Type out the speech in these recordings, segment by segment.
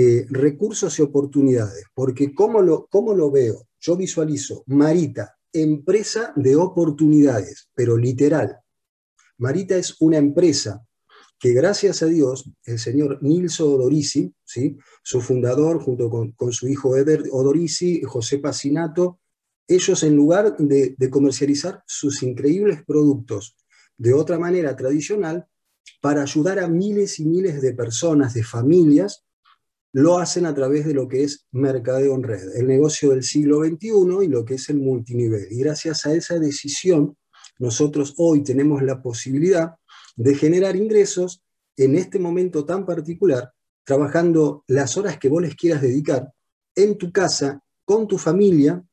eh, recursos y oportunidades, porque ¿cómo lo, ¿cómo lo veo? Yo visualizo Marita, empresa de oportunidades, pero literal. Marita es una empresa que gracias a Dios, el señor Nilso Odorisi, ¿sí? su fundador, junto con, su hijo Eder Odorisi, José Pacinato, ellos en lugar de, de comercializar sus increíbles productos de otra manera tradicional, para ayudar a miles y miles de personas, de familias, lo hacen a través de lo que es mercadeo en red, el negocio del siglo XXI y lo que es el multinivel. Y gracias a esa decisión, nosotros hoy tenemos la posibilidad de generar ingresos en este momento tan particular, trabajando las horas que vos les quieras dedicar en tu casa, con tu familia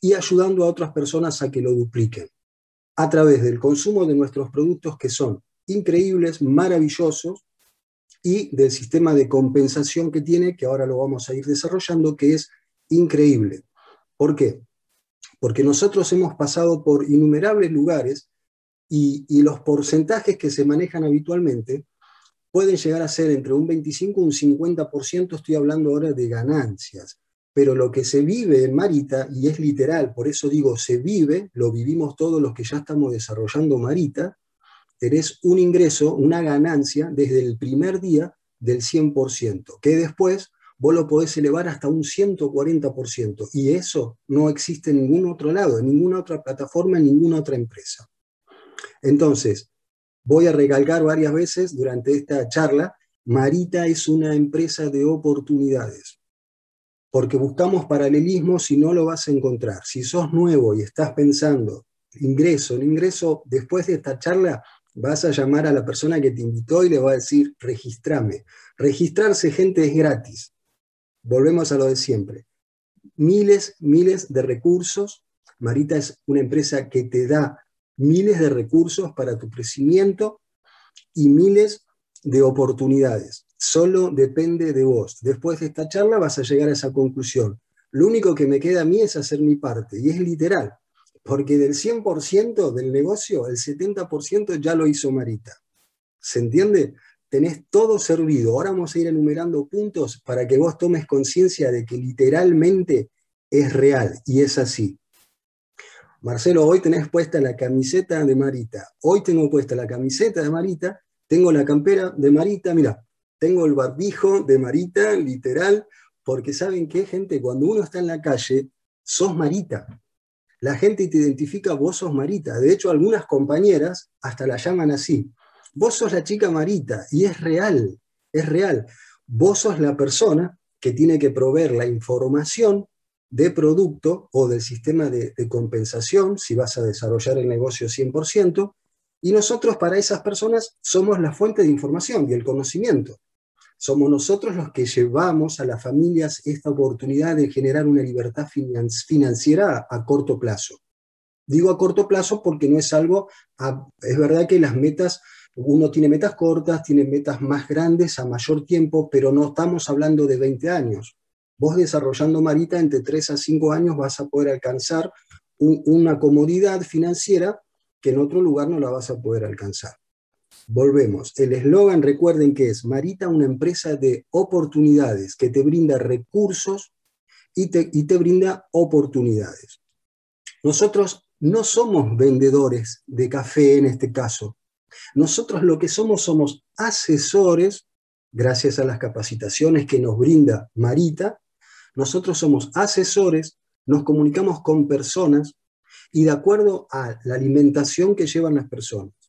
y ayudando a otras personas a que lo dupliquen a través del consumo de nuestros productos que son increíbles, maravillosos, y del sistema de compensación que tiene, que ahora lo vamos a ir desarrollando, que es increíble. ¿Por qué? Porque nosotros hemos pasado por innumerables lugares y, los porcentajes que se manejan habitualmente pueden llegar a ser entre un 25 y un 50%, estoy hablando ahora de ganancias. Pero lo que se vive en Marita, y es literal, por eso digo se vive, lo vivimos todos los que ya estamos desarrollando Marita, tenés un ingreso, una ganancia desde el primer día del 100%, que después vos lo podés elevar hasta un 140%, y eso no existe en ningún otro lado, en ninguna otra plataforma, en ninguna otra empresa. Entonces, voy a recalcar varias veces durante esta charla, Marita es una empresa de oportunidades, porque buscamos paralelismo si no lo vas a encontrar. Si sos nuevo y estás pensando, ingreso, el ingreso después de esta charla vas a llamar a la persona que te invitó y le va a decir, registrame. Registrarse, gente, es gratis. Volvemos a lo de siempre. Miles, miles de recursos. Marita es una empresa que te da miles de recursos para tu crecimiento y miles de oportunidades. Solo depende de vos. Después de esta charla vas a llegar a esa conclusión. Lo único que me queda a mí es hacer mi parte, y es literal porque del 100% del negocio, el 70% ya lo hizo Marita. ¿Se entiende? Tenés todo servido. Ahora vamos a ir enumerando puntos para que vos tomes conciencia de que literalmente es real y es así. Marcelo, hoy tenés puesta la camiseta de Marita. Hoy tengo puesta la camiseta de Marita, tengo la campera de Marita, mira, tengo el barbijo de Marita, literal, porque saben qué, gente, cuando uno está en la calle, sos Marita la gente te identifica, vos sos Marita. De hecho, algunas compañeras hasta la llaman así. Vos sos la chica Marita y es real, es real. Vos sos la persona que tiene que proveer la información de producto o del sistema de, de compensación, si vas a desarrollar el negocio 100%, y nosotros para esas personas somos la fuente de información y el conocimiento. Somos nosotros los que llevamos a las familias esta oportunidad de generar una libertad financiera a, corto plazo. Digo a corto plazo porque no es algo, es verdad que las metas, uno tiene metas cortas, tiene metas más grandes a mayor tiempo, pero no estamos hablando de 20 años. Vos desarrollando Marita entre 3 a 5 años vas a poder alcanzar una comodidad financiera que en otro lugar no la vas a poder alcanzar. Volvemos. El eslogan, recuerden que es Marita, una empresa de oportunidades que te brinda recursos y te, y te brinda oportunidades. Nosotros no somos vendedores de café en este caso. Nosotros lo que somos somos asesores, gracias a las capacitaciones que nos brinda Marita. Nosotros somos asesores, nos comunicamos con personas y de acuerdo a la alimentación que llevan las personas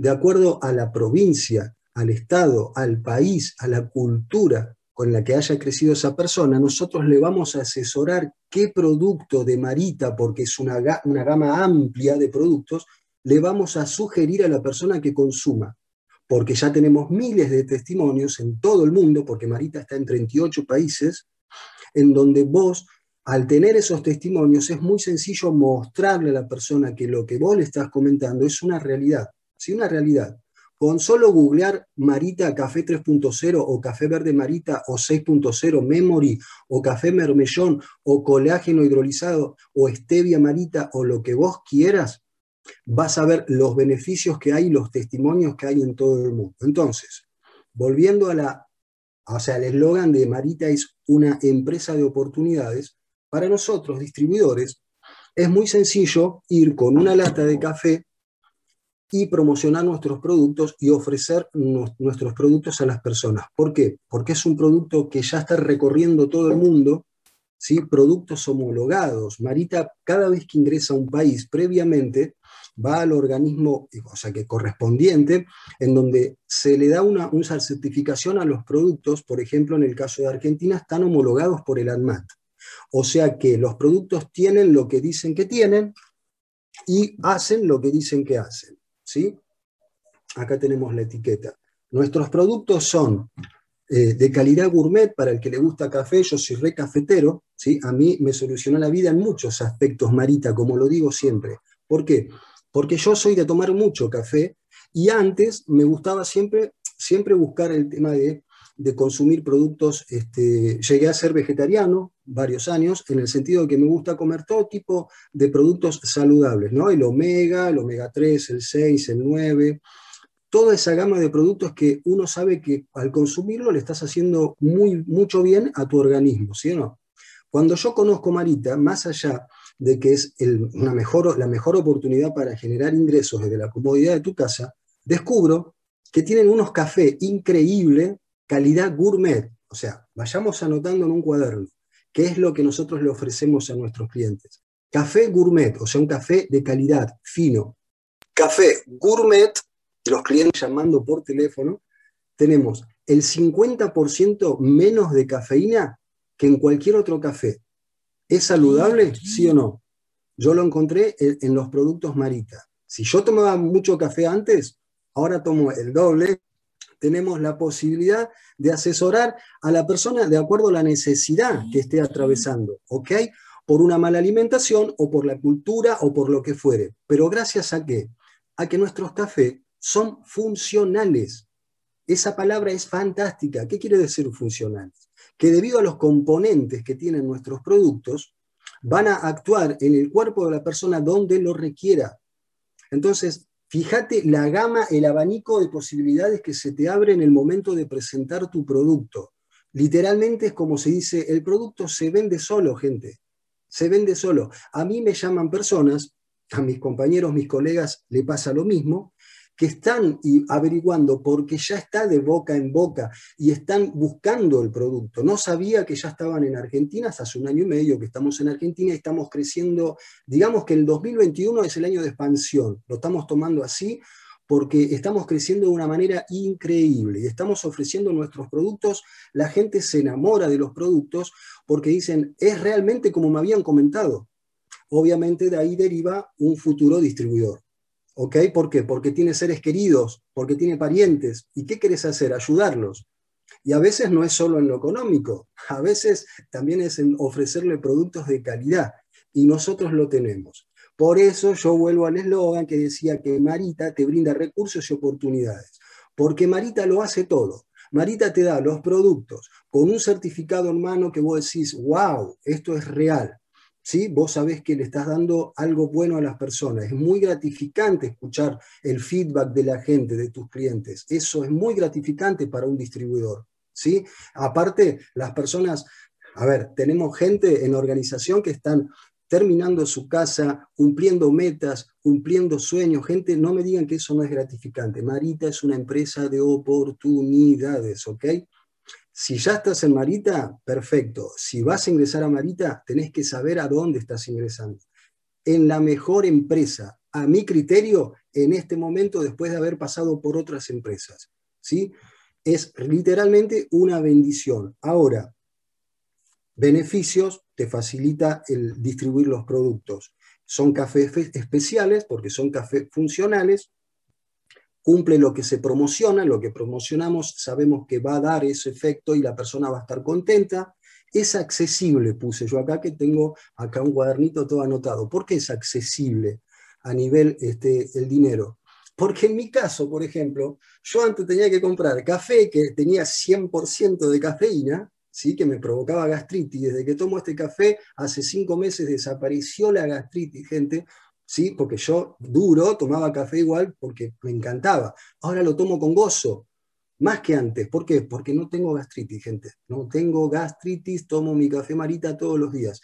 de acuerdo a la provincia, al Estado, al país, a la cultura con la que haya crecido esa persona, nosotros le vamos a asesorar qué producto de Marita, porque es una, una gama amplia de productos, le vamos a sugerir a la persona que consuma porque ya tenemos miles de testimonios en todo el mundo, porque Marita está en 38 países, en donde vos, al tener esos testimonios, es muy sencillo mostrarle a la persona que lo que vos le estás comentando es una realidad. ¿Sí? una realidad. Con solo googlear Marita Café 3.0 o Café Verde Marita o 6.0 Memory o Café Mermellón o colágeno hidrolizado o Stevia Marita o lo que vos quieras, vas a ver los beneficios que hay, los testimonios que hay en todo el mundo. Entonces, volviendo a la o sea, el eslogan de Marita es una empresa de oportunidades, para nosotros, distribuidores, es muy sencillo ir con una lata de café y promocionar nuestros productos y ofrecer nuestros productos a las personas. ¿Por qué? Porque es un producto que ya está recorriendo todo el mundo, ¿sí? productos homologados. Marita, cada vez que ingresa a un país previamente, va al organismo, o sea, que correspondiente, en donde se le da una, una certificación a los productos, por ejemplo, en el caso de Argentina, están homologados por el ANMAT. O sea que los productos tienen lo que dicen que tienen y hacen lo que dicen que hacen. ¿Sí? Acá tenemos la etiqueta. Nuestros productos son eh, de calidad gourmet para el que le gusta café, yo soy re cafetero, ¿sí? a mí me solucionó la vida en muchos aspectos, Marita, como lo digo siempre. ¿Por qué? Porque yo soy de tomar mucho café y antes me gustaba siempre, siempre buscar el tema de de consumir productos, este, llegué a ser vegetariano varios años, en el sentido de que me gusta comer todo tipo de productos saludables, ¿no? El omega, el omega 3, el 6, el 9, toda esa gama de productos que uno sabe que al consumirlo le estás haciendo muy, mucho bien a tu organismo, ¿sí o no? Cuando yo conozco Marita, más allá de que es una mejor, la mejor oportunidad para generar ingresos desde la comodidad de tu casa, descubro que tienen unos cafés increíbles calidad gourmet. O sea, vayamos anotando en un cuaderno qué es lo que nosotros le ofrecemos a nuestros clientes. Café gourmet, o sea, un café de calidad, fino. Café gourmet, los clientes llamando por teléfono, tenemos el 50% menos de cafeína que en cualquier otro café. ¿Es saludable? ¿Sí o no? Yo lo encontré en, los productos Marita. Si yo tomaba mucho café antes, ahora tomo el doble tenemos la posibilidad de asesorar a la persona de acuerdo a la necesidad que esté atravesando, ¿ok? Por una mala alimentación o por la cultura o por lo que fuere. Pero gracias a qué? A que nuestros cafés son funcionales. Esa palabra es fantástica. ¿Qué quiere decir funcionales? Que debido a los componentes que tienen nuestros productos, van a actuar en el cuerpo de la persona donde lo requiera. Entonces, Fíjate la gama, el abanico de posibilidades que se te abre en el momento de presentar tu producto. Literalmente es como se dice, el producto se vende solo, gente. Se vende solo. A mí me llaman personas, a mis compañeros, mis colegas le pasa lo mismo, que están averiguando porque ya está de boca en boca y están buscando el producto. No sabía que ya estaban en Argentina, hace un año y medio que estamos en Argentina y estamos creciendo, digamos que el 2021 es el año de expansión, lo estamos tomando así porque estamos creciendo de una manera increíble y estamos ofreciendo nuestros productos, la gente se enamora de los productos porque dicen, es realmente como me habían comentado. Obviamente de ahí deriva un futuro distribuidor. ¿Ok? ¿Por qué? Porque tiene seres queridos, porque tiene parientes. ¿Y qué querés hacer? Ayudarlos. Y a veces no es solo en lo económico, a veces también es en ofrecerle productos de calidad. Y nosotros lo tenemos. Por eso yo vuelvo al eslogan que decía que Marita te brinda recursos y oportunidades. Porque Marita lo hace todo. Marita te da los productos con un certificado en mano que vos decís, wow, esto es real. ¿Sí? Vos sabés que le estás dando algo bueno a las personas. Es muy gratificante escuchar el feedback de la gente, de tus clientes. Eso es muy gratificante para un distribuidor, ¿sí? Aparte, las personas, a ver, tenemos gente en organización que están terminando su casa, cumpliendo metas, cumpliendo sueños. Gente, no me digan que eso no es gratificante. Marita es una empresa de oportunidades, ¿ok? Si ya estás en Marita, perfecto. Si vas a ingresar a Marita, tenés que saber a dónde estás ingresando. En la mejor empresa, a mi criterio, en este momento, después de haber pasado por otras empresas. ¿sí? Es literalmente una bendición. Ahora, beneficios te facilita el distribuir los productos. Son cafés especiales porque son cafés funcionales cumple lo que se promociona, lo que promocionamos, sabemos que va a dar ese efecto y la persona va a estar contenta. Es accesible, puse yo acá que tengo acá un cuadernito todo anotado. ¿Por qué es accesible a nivel este, el dinero? Porque en mi caso, por ejemplo, yo antes tenía que comprar café que tenía 100% de cafeína, ¿sí? que me provocaba gastritis. Desde que tomo este café, hace cinco meses desapareció la gastritis, gente, ¿sí? Porque yo duro tomaba café igual porque me encantaba. Ahora lo tomo con gozo. más que antes. ¿Por qué? Porque no tengo gastritis, gente. No tengo gastritis, tomo mi café Marita todos los días.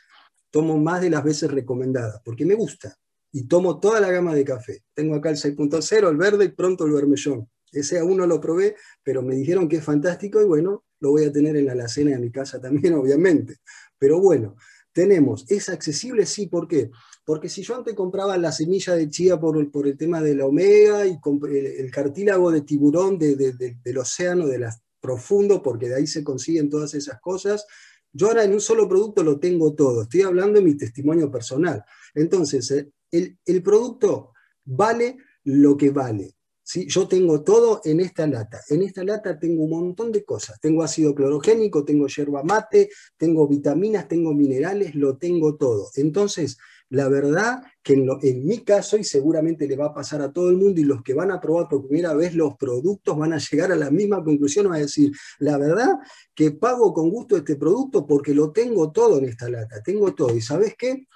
Tomo más de las veces recomendadas, porque me gusta. Y tomo toda la gama de café. Tengo acá el 6.0, el verde y pronto el vermellón. Ese aún no lo probé, pero me dijeron que es fantástico y bueno, lo voy a tener en la alacena de mi casa también, obviamente. Pero bueno, tenemos, ¿es accesible? Sí, ¿por qué? Porque si yo antes compraba la semilla de chía por, el, el tema de la omega y el, cartílago de tiburón del océano, de las profundo, porque de ahí se consiguen todas esas cosas, yo ahora en un solo producto lo tengo todo. Estoy hablando de mi testimonio personal. Entonces, eh, el, el producto vale lo que vale. ¿sí? Yo tengo todo en esta lata. En esta lata tengo un montón de cosas. Tengo ácido clorogénico, tengo yerba mate, tengo vitaminas, tengo minerales, lo tengo todo. Entonces, la verdad que en, mi caso, y seguramente le va a pasar a todo el mundo, y los que van a probar por primera vez los productos van a llegar a la misma conclusión, van a decir, la verdad que pago con gusto este producto porque lo tengo todo en esta lata, tengo todo. ¿Y sabes qué?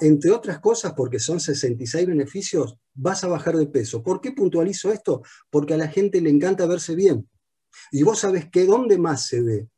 Entre otras cosas, porque son 66 beneficios, vas a bajar de peso. ¿Por qué puntualizo esto? Porque a la gente le encanta verse bien. Y vos sabés que dónde más se ve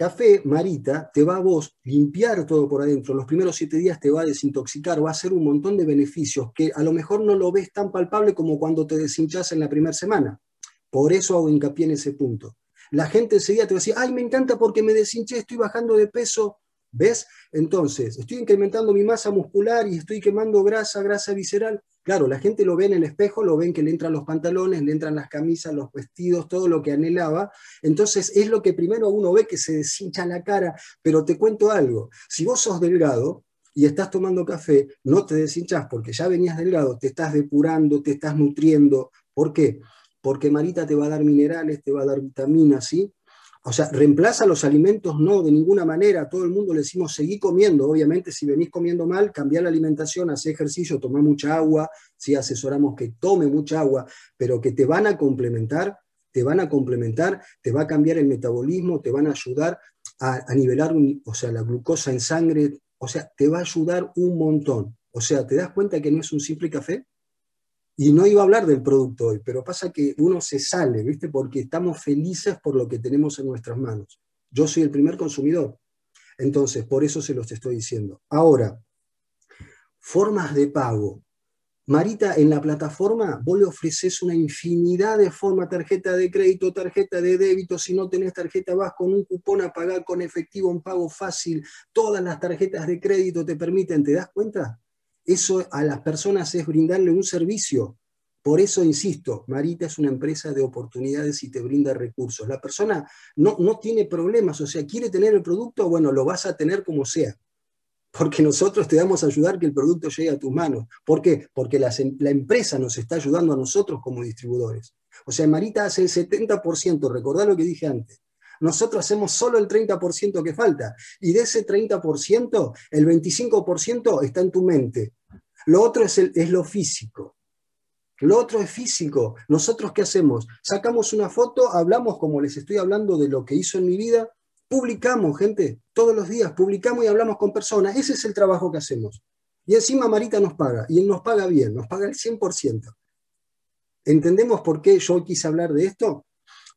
Café Marita te va a vos limpiar todo por adentro, los primeros siete días te va a desintoxicar, va a hacer un montón de beneficios que a lo mejor no lo ves tan palpable como cuando te deshinchas en la primera semana. Por eso hago hincapié en ese punto. La gente enseguida te va a decir, ay, me encanta porque me deshinché, estoy bajando de peso. ¿Ves? Entonces, estoy incrementando mi masa muscular y estoy quemando grasa, grasa visceral. Claro, la gente lo ve en el espejo, lo ven que le entran los pantalones, le entran las camisas, los vestidos, todo lo que anhelaba. Entonces es lo que primero uno ve que se deshincha la cara. Pero te cuento algo, si vos sos delgado y estás tomando café, no te deshinchas porque ya venías delgado, te estás depurando, te estás nutriendo. ¿Por qué? Porque Marita te va a dar minerales, te va a dar vitaminas, ¿sí? O sea, reemplaza los alimentos, no, de ninguna manera. A todo el mundo le decimos, seguí comiendo. Obviamente, si venís comiendo mal, cambiar la alimentación, hacer ejercicio, tomar mucha agua. Si asesoramos que tome mucha agua, pero que te van a complementar, te van a complementar, te va a cambiar el metabolismo, te van a ayudar a, nivelar, o sea, la glucosa en sangre. O sea, te va a ayudar un montón. O sea, ¿te das cuenta que no es un simple café? Y no iba a hablar del producto hoy, pero pasa que uno se sale, ¿viste? Porque estamos felices por lo que tenemos en nuestras manos. Yo soy el primer consumidor. Entonces, por eso se los estoy diciendo. Ahora, formas de pago. Marita, en la plataforma vos le ofreces una infinidad de formas, tarjeta de crédito, tarjeta de débito, si no tenés tarjeta vas con un cupón a pagar con efectivo, un pago fácil, todas las tarjetas de crédito te permiten, ¿te das cuenta? Eso a las personas es brindarle un servicio. Por eso insisto, Marita es una empresa de oportunidades y te brinda recursos. La persona no, no tiene problemas, o sea, quiere tener el producto, bueno, lo vas a tener como sea. Porque nosotros te vamos a ayudar que el producto llegue a tus manos. ¿Por qué? Porque la, la empresa nos está ayudando a nosotros como distribuidores. O sea, Marita hace el 70%, recordá lo que dije antes nosotros hacemos solo el 30% que falta. Y de ese 30%, el 25% está en tu mente. Lo otro es, es lo físico. Lo otro es físico. ¿Nosotros qué hacemos? Sacamos una foto, hablamos como les estoy hablando de lo que hizo en mi vida, publicamos, gente, todos los días publicamos y hablamos con personas. Ese es el trabajo que hacemos. Y encima Marita nos paga, y nos paga bien, nos paga el 100%. ¿Entendemos por qué yo quise hablar de esto?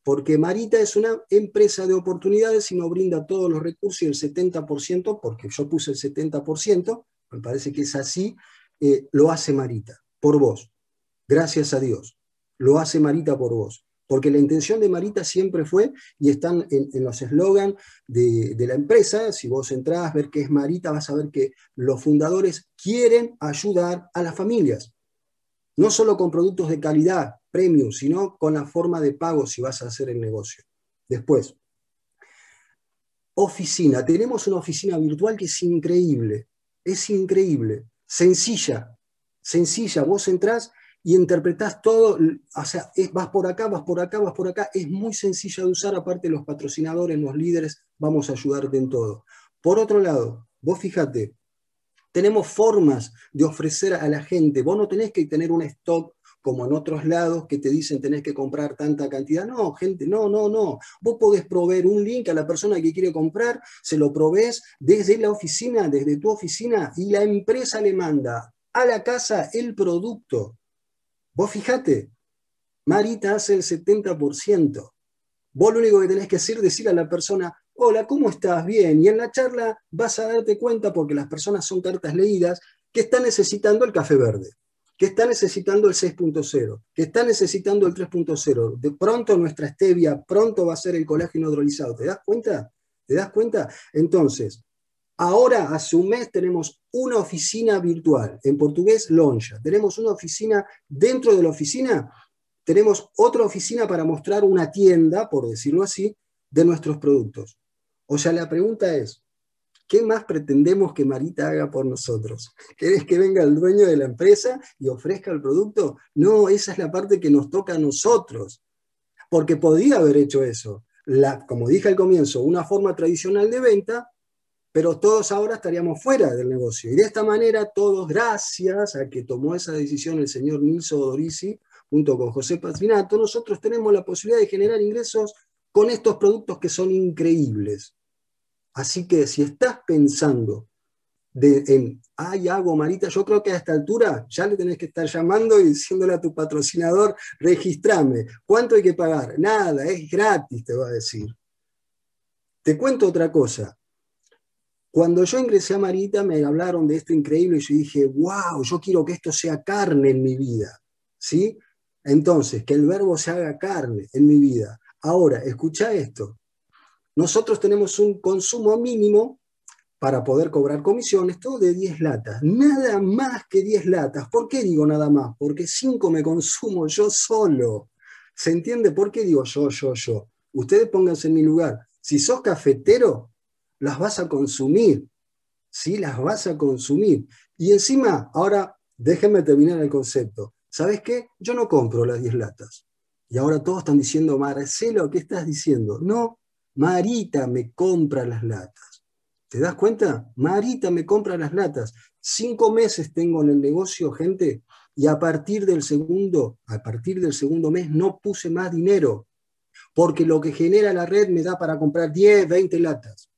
Porque Marita es una empresa de oportunidades y nos brinda todos los recursos y el 70%, porque yo puse el 70%, me parece que es así, eh, lo hace Marita, por vos. Gracias a Dios. Lo hace Marita por vos. Porque la intención de Marita siempre fue, y están en, los eslogans de, de, la empresa, si vos entrás a ver qué es Marita, vas a ver que los fundadores quieren ayudar a las familias. No solo con productos de calidad, premium, sino con la forma de pago si vas a hacer el negocio. Después, oficina. Tenemos una oficina virtual que es increíble, es increíble, sencilla, sencilla. Vos entrás y interpretás todo, o sea, vas por acá, vas por acá, vas por acá. Es muy sencilla de usar, aparte los patrocinadores, los líderes, vamos a ayudarte en todo. Por otro lado, vos fíjate, tenemos formas de ofrecer a la gente. Vos no tenés que tener un stock como en otros lados que te dicen tenés que comprar tanta cantidad. No, gente, no, no, no. Vos podés proveer un link a la persona que quiere comprar, se lo provees desde la oficina, desde tu oficina, y la empresa le manda a la casa el producto. Vos fijate, Marita hace el 70%. Vos lo único que tenés que hacer es decir a la persona, hola, ¿cómo estás? Bien. Y en la charla vas a darte cuenta, porque las personas son cartas leídas, que están necesitando el café verde, que están necesitando el 6.0, que están necesitando el 3.0. De pronto nuestra stevia, pronto va a ser el colágeno hidrolizado. ¿Te das cuenta? ¿Te das cuenta? Entonces, ahora hace un mes tenemos una oficina virtual, en portugués lonja. Tenemos una oficina dentro de la oficina tenemos otra oficina para mostrar una tienda, por decirlo así, de nuestros productos. O sea, la pregunta es, ¿qué más pretendemos que Marita haga por nosotros? ¿Querés que venga el dueño de la empresa y ofrezca el producto? No, esa es la parte que nos toca a nosotros, porque podía haber hecho eso. Como dije al comienzo, una forma tradicional de venta, pero todos ahora estaríamos fuera del negocio. Y de esta manera, todos, gracias a que tomó esa decisión el señor Nilso Dorisi, junto con José Patrinato, nosotros tenemos la posibilidad de generar ingresos con estos productos que son increíbles. Así que si estás pensando en, ay, hago Marita, yo creo que a esta altura ya le tenés que estar llamando y diciéndole a tu patrocinador, registrame, ¿cuánto hay que pagar? Nada, es gratis, te va a decir. Te cuento otra cosa. Cuando yo ingresé a Marita me hablaron de esto increíble y yo dije, wow, yo quiero que esto sea carne en mi vida. ¿Sí? Entonces, que el verbo se haga carne en mi vida. Ahora, escucha esto. Nosotros tenemos un consumo mínimo para poder cobrar comisiones, todo de 10 latas. Nada más que 10 latas. ¿Por qué digo nada más? Porque 5 me consumo yo solo. ¿Se entiende por qué digo yo, yo, yo? Ustedes pónganse en mi lugar. Si sos cafetero, las vas a consumir. Sí, las vas a consumir. Y encima, ahora déjenme terminar el concepto. ¿sabes qué? Yo no compro las 10 latas. Y ahora todos están diciendo, Marcelo, ¿qué estás diciendo? No, Marita me compra las latas. ¿Te das cuenta? Marita me compra las latas. Cinco meses tengo en el negocio, gente, y a partir del segundo, a partir del segundo mes no puse más dinero, porque lo que genera la red me da para comprar 10, 20 latas.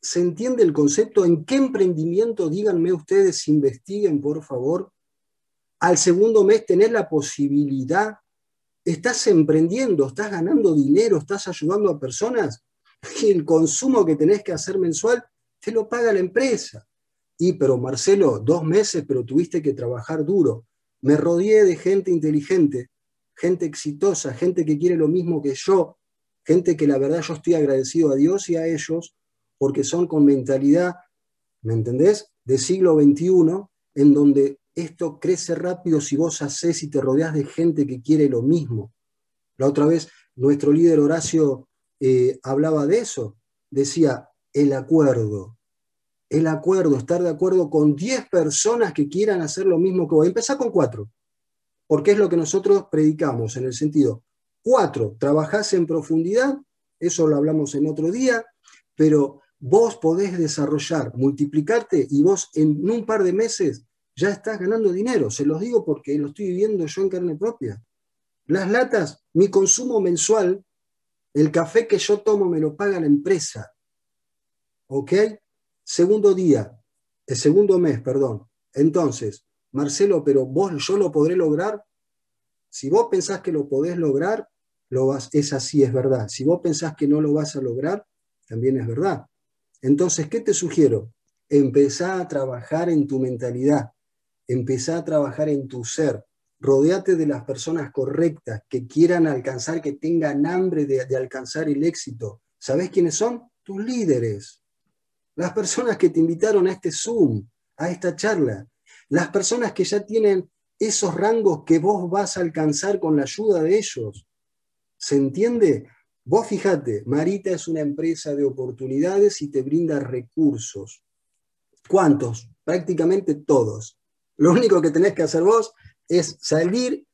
¿Se entiende el concepto? ¿En qué emprendimiento, díganme ustedes, investiguen, por favor, al segundo mes tenés la posibilidad, estás emprendiendo, estás ganando dinero, estás ayudando a personas, y el consumo que tenés que hacer mensual te lo paga la empresa. Y, pero Marcelo, dos meses, pero tuviste que trabajar duro. Me rodeé de gente inteligente, gente exitosa, gente que quiere lo mismo que yo, gente que la verdad yo estoy agradecido a Dios y a ellos, porque son con mentalidad, ¿me entendés?, de siglo XXI, en donde esto crece rápido si vos haces y te rodeas de gente que quiere lo mismo. La otra vez, nuestro líder Horacio eh, hablaba de eso. Decía, el acuerdo. El acuerdo, estar de acuerdo con 10 personas que quieran hacer lo mismo que vos. Empezá con 4, porque es lo que nosotros predicamos en el sentido, 4, trabajás en profundidad, eso lo hablamos en otro día, pero vos podés desarrollar, multiplicarte y vos en un par de meses ya estás ganando dinero. Se los digo porque lo estoy viviendo yo en carne propia. Las latas, mi consumo mensual, el café que yo tomo me lo paga la empresa. ¿Ok? Segundo día, el segundo mes, perdón. Entonces, Marcelo, pero vos, yo lo podré lograr. Si vos pensás que lo podés lograr, lo vas, es así, es verdad. Si vos pensás que no lo vas a lograr, también es verdad. Entonces, ¿qué te sugiero? Empezá a trabajar en tu mentalidad empezá a trabajar en tu ser, rodeate de las personas correctas que quieran alcanzar, que tengan hambre de, alcanzar el éxito. ¿Sabés quiénes son? Tus líderes. Las personas que te invitaron a este Zoom, a esta charla. Las personas que ya tienen esos rangos que vos vas a alcanzar con la ayuda de ellos. ¿Se entiende? Vos fíjate, Marita es una empresa de oportunidades y te brinda recursos. ¿Cuántos? Prácticamente todos. Lo único que tenés que hacer vos es salir,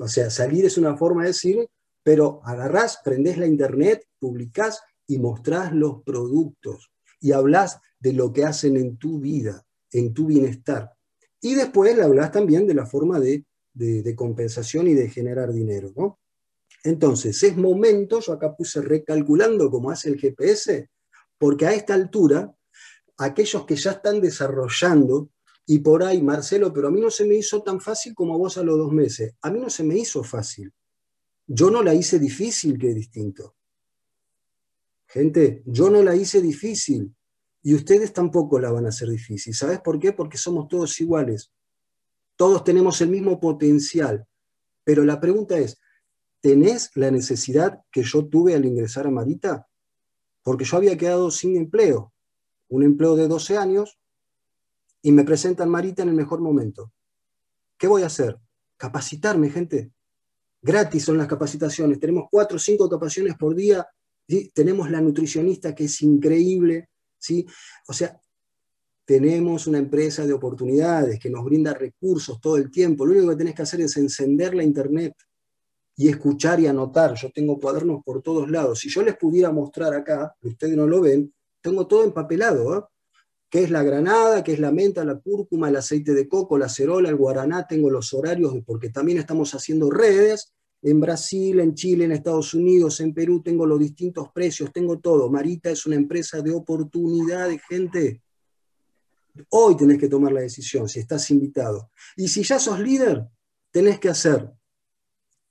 o sea, salir es una forma de decir, pero agarrás, prendés la internet, publicás y mostrás los productos y hablas de lo que hacen en tu vida, en tu bienestar. Y después le hablas también de la forma de, de, compensación y de generar dinero. ¿no? Entonces, es momento, yo acá puse recalculando como hace el GPS, porque a esta altura, aquellos que ya están desarrollando y por ahí, Marcelo, pero a mí no se me hizo tan fácil como a vos a los dos meses. A mí no se me hizo fácil. Yo no la hice difícil, que es distinto. Gente, yo no la hice difícil y ustedes tampoco la van a hacer difícil. ¿Sabes por qué? Porque somos todos iguales. Todos tenemos el mismo potencial. Pero la pregunta es, ¿tenés la necesidad que yo tuve al ingresar a Marita? Porque yo había quedado sin empleo, un empleo de 12 años, y me presentan Marita en el mejor momento. ¿Qué voy a hacer? Capacitarme, gente. Gratis son las capacitaciones. Tenemos cuatro o cinco capacitaciones por día. Tenemos la nutricionista que es increíble. ¿sí? O sea, tenemos una empresa de oportunidades que nos brinda recursos todo el tiempo. Lo único que tenés que hacer es encender la internet y escuchar y anotar. Yo tengo cuadernos por todos lados. Si yo les pudiera mostrar acá, ustedes no lo ven, tengo todo empapelado. ¿eh? ¿Qué es la granada? ¿Qué es la menta, la cúrcuma, el aceite de coco, la cerola, el guaraná? Tengo los horarios, porque también estamos haciendo redes. En Brasil, en Chile, en Estados Unidos, en Perú, tengo los distintos precios, tengo todo. Marita es una empresa de oportunidades, gente. Hoy tenés que tomar la decisión, si estás invitado. Y si ya sos líder, tenés que hacer,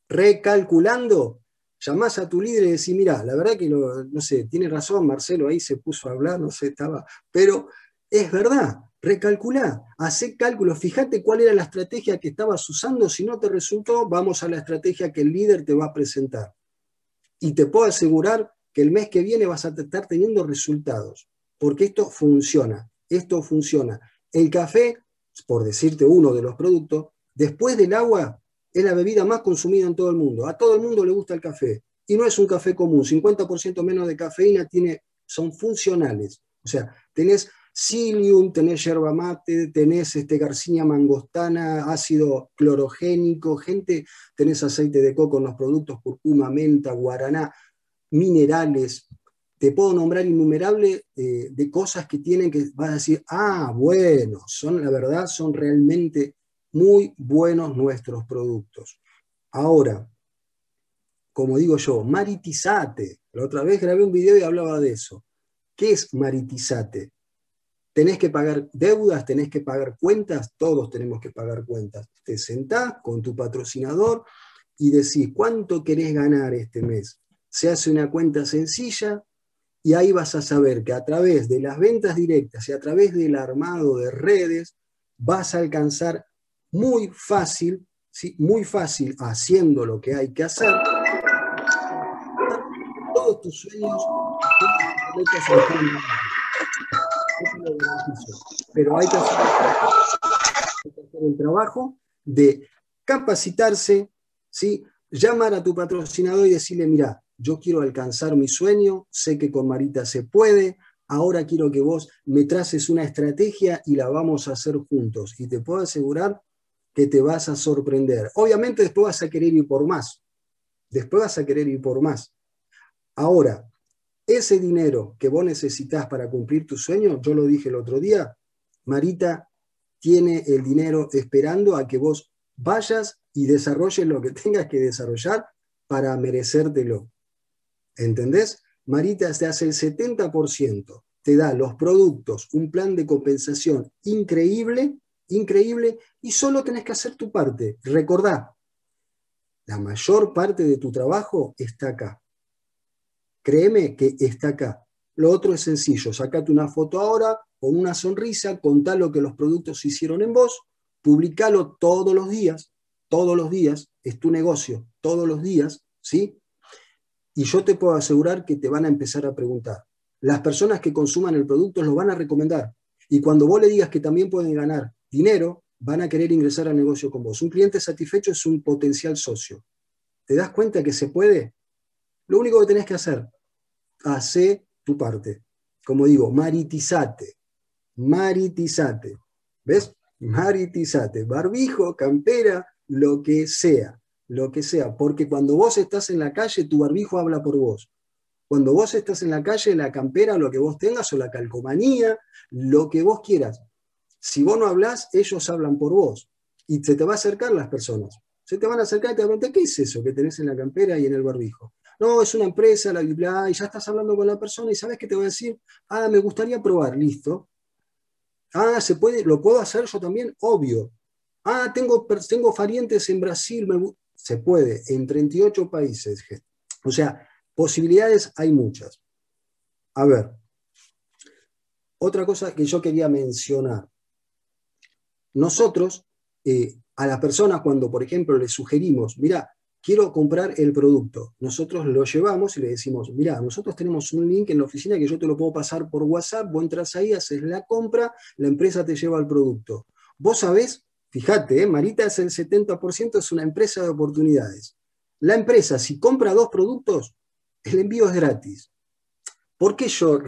recalculando, llamás a tu líder y decís, mira, la verdad que, no sé, tiene razón, Marcelo ahí se puso a hablar, no sé, estaba, pero es verdad, recalculá, hacé cálculos, fíjate cuál era la estrategia que estabas usando, si no te resultó, vamos a la estrategia que el líder te va a presentar. Y te puedo asegurar que el mes que viene vas a estar teniendo resultados, porque esto funciona esto funciona. El café, por decirte uno de los productos, después del agua, es la bebida más consumida en todo el mundo. A todo el mundo le gusta el café. Y no es un café común, 50% menos de cafeína tiene, son funcionales. O sea, tenés psyllium, tenés yerba mate, tenés este, garcinia mangostana, ácido clorogénico, gente, tenés aceite de coco en los productos, curcuma, menta, guaraná, minerales, te puedo nombrar innumerables eh, de cosas que tienen que vas a decir, ah, bueno, son la verdad, son realmente muy buenos nuestros productos. Ahora, como digo yo, maritizate. La otra vez grabé un video y hablaba de eso. ¿Qué es maritizate? Tenés que pagar deudas, tenés que pagar cuentas, todos tenemos que pagar cuentas. Te sentás con tu patrocinador y decís, ¿cuánto querés ganar este mes? Se hace una cuenta sencilla, y ahí vas a saber que a través de las ventas directas y a través del armado de redes vas a alcanzar muy fácil, ¿sí? muy fácil haciendo lo que hay que hacer, todos tus sueños, pero hay que hacer el trabajo de capacitarse, ¿sí? llamar a tu patrocinador y decirle, mira, yo quiero alcanzar mi sueño, sé que con Marita se puede, ahora quiero que vos me traces una estrategia y la vamos a hacer juntos. Y te puedo asegurar que te vas a sorprender. Obviamente después vas a querer ir por más, después vas a querer ir por más. Ahora, ese dinero que vos necesitas para cumplir tu sueño, yo lo dije el otro día, Marita tiene el dinero esperando a que vos vayas y desarrolles lo que tengas que desarrollar para merecértelo. ¿Entendés? Marita te hace el 70%, te da los productos, un plan de compensación increíble, increíble, y solo tenés que hacer tu parte. Recordá, la mayor parte de tu trabajo está acá. Créeme que está acá. Lo otro es sencillo, sacate una foto ahora con una sonrisa, contá lo que los productos hicieron en vos, publicalo todos los días, todos los días, es tu negocio, todos los días, ¿sí? Y yo te puedo asegurar que te van a empezar a preguntar. Las personas que consuman el producto lo van a recomendar. Y cuando vos le digas que también pueden ganar dinero, van a querer ingresar al negocio con vos. Un cliente satisfecho es un potencial socio. ¿Te das cuenta que se puede? Lo único que tenés que hacer, hace tu parte. Como digo, maritizate. Maritizate. ¿Ves? Maritizate. Barbijo, campera, lo que sea lo que sea, porque cuando vos estás en la calle, tu barbijo habla por vos. Cuando vos estás en la calle, la campera, lo que vos tengas, o la calcomanía, lo que vos quieras. Si vos no hablas, ellos hablan por vos. Y se te va a acercar las personas. Se te van a acercar y te van a preguntar, ¿qué es eso que tenés en la campera y en el barbijo? No, es una empresa, la bla, y ya estás hablando con la persona y sabes que te voy a decir, ah, me gustaría probar, listo. Ah, se puede, lo puedo hacer yo también, obvio. Ah, tengo, tengo en Brasil, se puede en 38 países. O sea, posibilidades hay muchas. A ver, otra cosa que yo quería mencionar. Nosotros, eh, a la persona cuando, por ejemplo, le sugerimos, mira, quiero comprar el producto. Nosotros lo llevamos y le decimos, mira, nosotros tenemos un link en la oficina que yo te lo puedo pasar por WhatsApp, vos entras ahí, haces la compra, la empresa te lleva el producto. Vos sabés, fíjate, ¿eh? Marita es el 70%, es una empresa de oportunidades. La empresa, si compra dos productos, el envío es gratis. ¿Por qué yo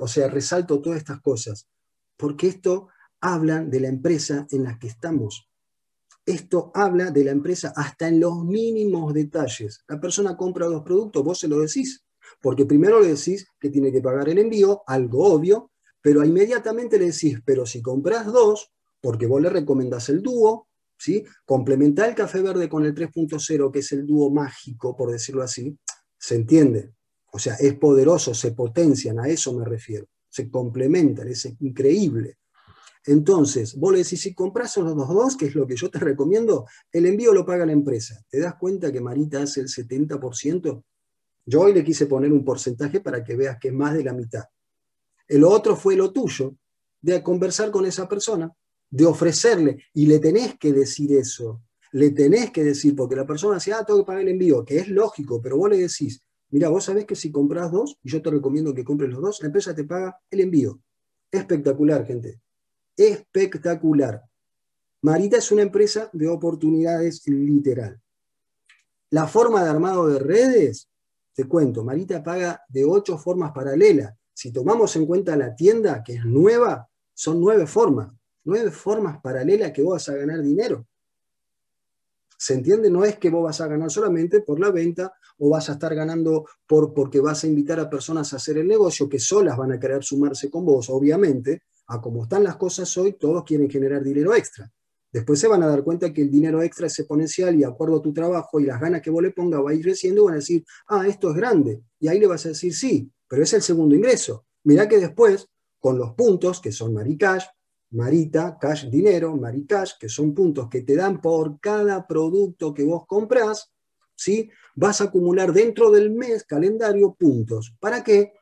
o sea, resalto todas estas cosas? Porque esto habla de la empresa en la que estamos. Esto habla de la empresa hasta en los mínimos detalles. La persona compra dos productos, vos se lo decís, porque primero le decís que tiene que pagar el envío, algo obvio, pero inmediatamente le decís, pero si compras dos, porque vos le recomendás el dúo, ¿sí? complementar el café verde con el 3.0, que es el dúo mágico, por decirlo así, se entiende. O sea, es poderoso, se potencian, a eso me refiero. Se complementan, es increíble. Entonces, vos le decís, si compras los dos, que es lo que yo te recomiendo, el envío lo paga la empresa. ¿Te das cuenta que Marita hace el 70%? Yo hoy le quise poner un porcentaje para que veas que es más de la mitad. El otro fue lo tuyo, de conversar con esa persona, de ofrecerle, y le tenés que decir eso, le tenés que decir, porque la persona dice, ah, tengo que pagar el envío, que es lógico, pero vos le decís, mira, vos sabés que si compras dos, y yo te recomiendo que compres los dos, la empresa te paga el envío. Espectacular, gente espectacular. Marita es una empresa de oportunidades literal. La forma de armado de redes, te cuento, Marita paga de ocho formas paralelas. Si tomamos en cuenta la tienda, que es nueva, son nueve formas. Nueve formas paralelas que vos vas a ganar dinero. ¿Se entiende? No es que vos vas a ganar solamente por la venta o vas a estar ganando por, porque vas a invitar a personas a hacer el negocio que solas van a querer sumarse con vos, obviamente, a como están las cosas hoy, todos quieren generar dinero extra. Después se van a dar cuenta que el dinero extra es exponencial y de acuerdo a tu trabajo y las ganas que vos le pongas va a ir creciendo y van a decir, ah, esto es grande. Y ahí le vas a decir, sí, pero es el segundo ingreso. Mirá que después, con los puntos, que son Maricash, Marita, Cash Dinero, Maricash, que son puntos que te dan por cada producto que vos compras, ¿sí? vas a acumular dentro del mes calendario puntos. ¿Para qué?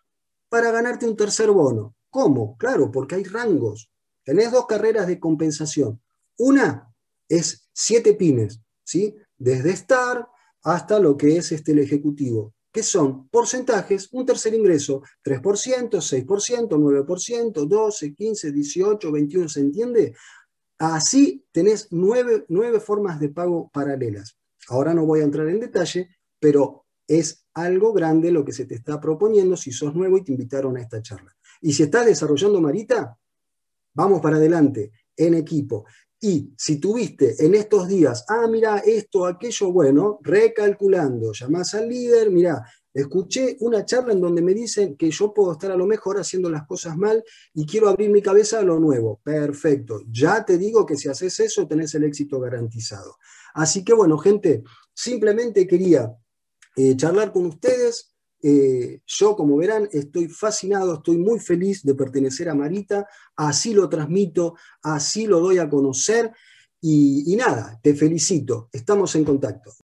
Para ganarte un tercer bono. ¿Cómo? Claro, porque hay rangos. Tenés dos carreras de compensación. Una es siete pines, ¿sí? Desde estar hasta lo que es este, el ejecutivo, que son porcentajes, un tercer ingreso, 3%, 6%, 9%, 12, 15, 18, 21, ¿se entiende? Así tenés nueve, nueve formas de pago paralelas. Ahora no voy a entrar en detalle, pero es algo grande lo que se te está proponiendo si sos nuevo y te invitaron a esta charla. Y si estás desarrollando Marita, vamos para adelante, en equipo. Y si tuviste en estos días, ah, mira, esto, aquello, bueno, recalculando, llamás al líder, mira, escuché una charla en donde me dicen que yo puedo estar a lo mejor haciendo las cosas mal y quiero abrir mi cabeza a lo nuevo. Perfecto. Ya te digo que si haces eso tenés el éxito garantizado. Así que bueno, gente, simplemente quería eh, charlar con ustedes, eh, yo, como verán, estoy fascinado, estoy muy feliz de pertenecer a Marita, así lo transmito, así lo doy a conocer. Y, y nada, te felicito, estamos en contacto.